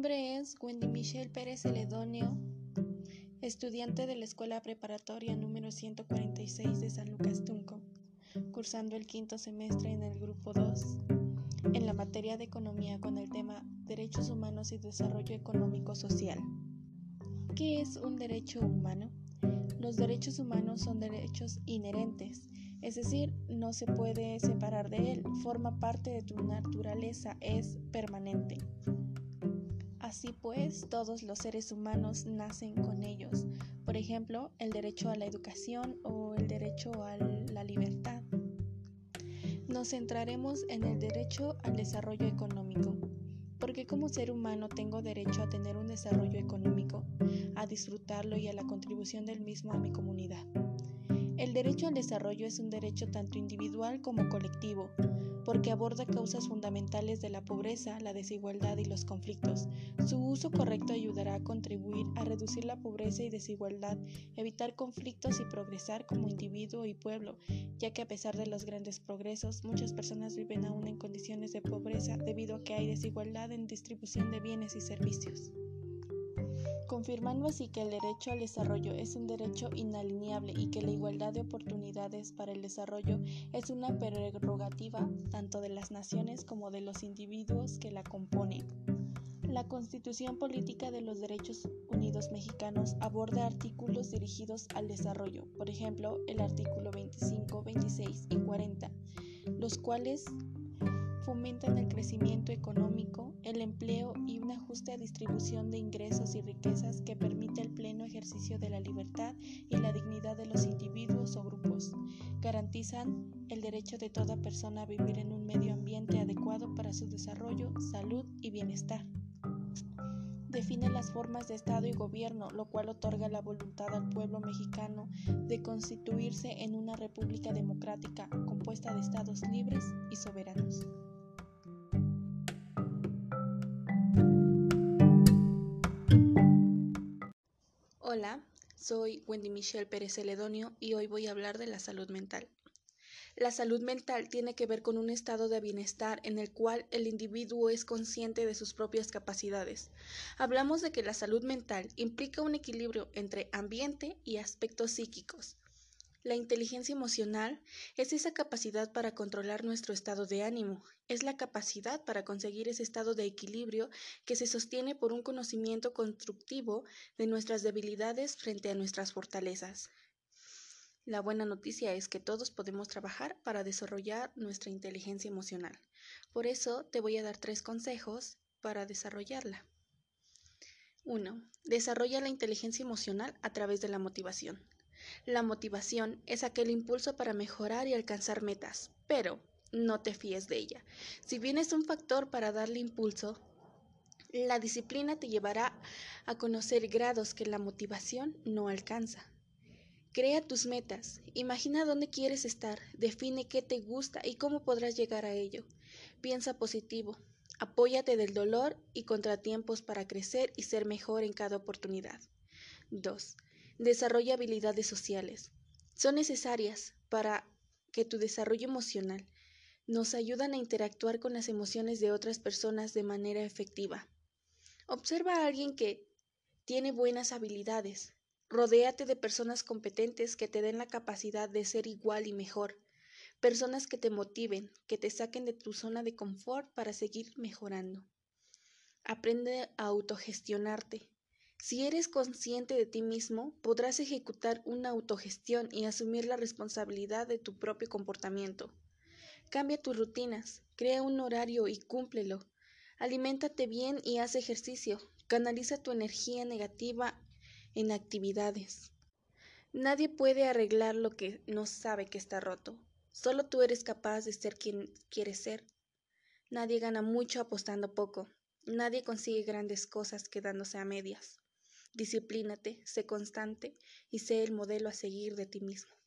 nombre es Wendy Michelle Pérez Celedonio, estudiante de la Escuela Preparatoria número 146 de San Lucas Tunco, cursando el quinto semestre en el grupo 2, en la materia de economía con el tema Derechos Humanos y Desarrollo Económico Social. ¿Qué es un derecho humano? Los derechos humanos son derechos inherentes, es decir, no se puede separar de él, forma parte de tu naturaleza, es permanente. Así pues, todos los seres humanos nacen con ellos. Por ejemplo, el derecho a la educación o el derecho a la libertad. Nos centraremos en el derecho al desarrollo económico, porque como ser humano tengo derecho a tener un desarrollo económico, a disfrutarlo y a la contribución del mismo a mi comunidad. El derecho al desarrollo es un derecho tanto individual como colectivo, porque aborda causas fundamentales de la pobreza, la desigualdad y los conflictos. Su uso correcto ayudará a contribuir a reducir la pobreza y desigualdad, evitar conflictos y progresar como individuo y pueblo, ya que a pesar de los grandes progresos, muchas personas viven aún en condiciones de pobreza debido a que hay desigualdad en distribución de bienes y servicios confirmando así que el derecho al desarrollo es un derecho inalienable y que la igualdad de oportunidades para el desarrollo es una prerrogativa tanto de las naciones como de los individuos que la componen. La Constitución Política de los Derechos Unidos Mexicanos aborda artículos dirigidos al desarrollo, por ejemplo, el artículo 25, 26 y 40, los cuales fomentan el crecimiento económico, el empleo y una justa distribución de ingresos y riquezas que permite el pleno ejercicio de la libertad y la dignidad de los individuos o grupos. Garantizan el derecho de toda persona a vivir en un medio ambiente adecuado para su desarrollo, salud y bienestar define las formas de Estado y gobierno, lo cual otorga la voluntad al pueblo mexicano de constituirse en una república democrática compuesta de estados libres y soberanos. Hola, soy Wendy Michelle Pérez Celedonio y hoy voy a hablar de la salud mental. La salud mental tiene que ver con un estado de bienestar en el cual el individuo es consciente de sus propias capacidades. Hablamos de que la salud mental implica un equilibrio entre ambiente y aspectos psíquicos. La inteligencia emocional es esa capacidad para controlar nuestro estado de ánimo, es la capacidad para conseguir ese estado de equilibrio que se sostiene por un conocimiento constructivo de nuestras debilidades frente a nuestras fortalezas. La buena noticia es que todos podemos trabajar para desarrollar nuestra inteligencia emocional. Por eso te voy a dar tres consejos para desarrollarla. 1. Desarrolla la inteligencia emocional a través de la motivación. La motivación es aquel impulso para mejorar y alcanzar metas, pero no te fíes de ella. Si bien es un factor para darle impulso, la disciplina te llevará a conocer grados que la motivación no alcanza. Crea tus metas, imagina dónde quieres estar, define qué te gusta y cómo podrás llegar a ello. Piensa positivo, apóyate del dolor y contratiempos para crecer y ser mejor en cada oportunidad. 2. Desarrolla habilidades sociales. Son necesarias para que tu desarrollo emocional nos ayudan a interactuar con las emociones de otras personas de manera efectiva. Observa a alguien que tiene buenas habilidades, Rodéate de personas competentes que te den la capacidad de ser igual y mejor. Personas que te motiven, que te saquen de tu zona de confort para seguir mejorando. Aprende a autogestionarte. Si eres consciente de ti mismo, podrás ejecutar una autogestión y asumir la responsabilidad de tu propio comportamiento. Cambia tus rutinas, crea un horario y cúmplelo. Aliméntate bien y haz ejercicio. Canaliza tu energía negativa en actividades. Nadie puede arreglar lo que no sabe que está roto. Solo tú eres capaz de ser quien quieres ser. Nadie gana mucho apostando poco. Nadie consigue grandes cosas quedándose a medias. Disciplínate, sé constante y sé el modelo a seguir de ti mismo.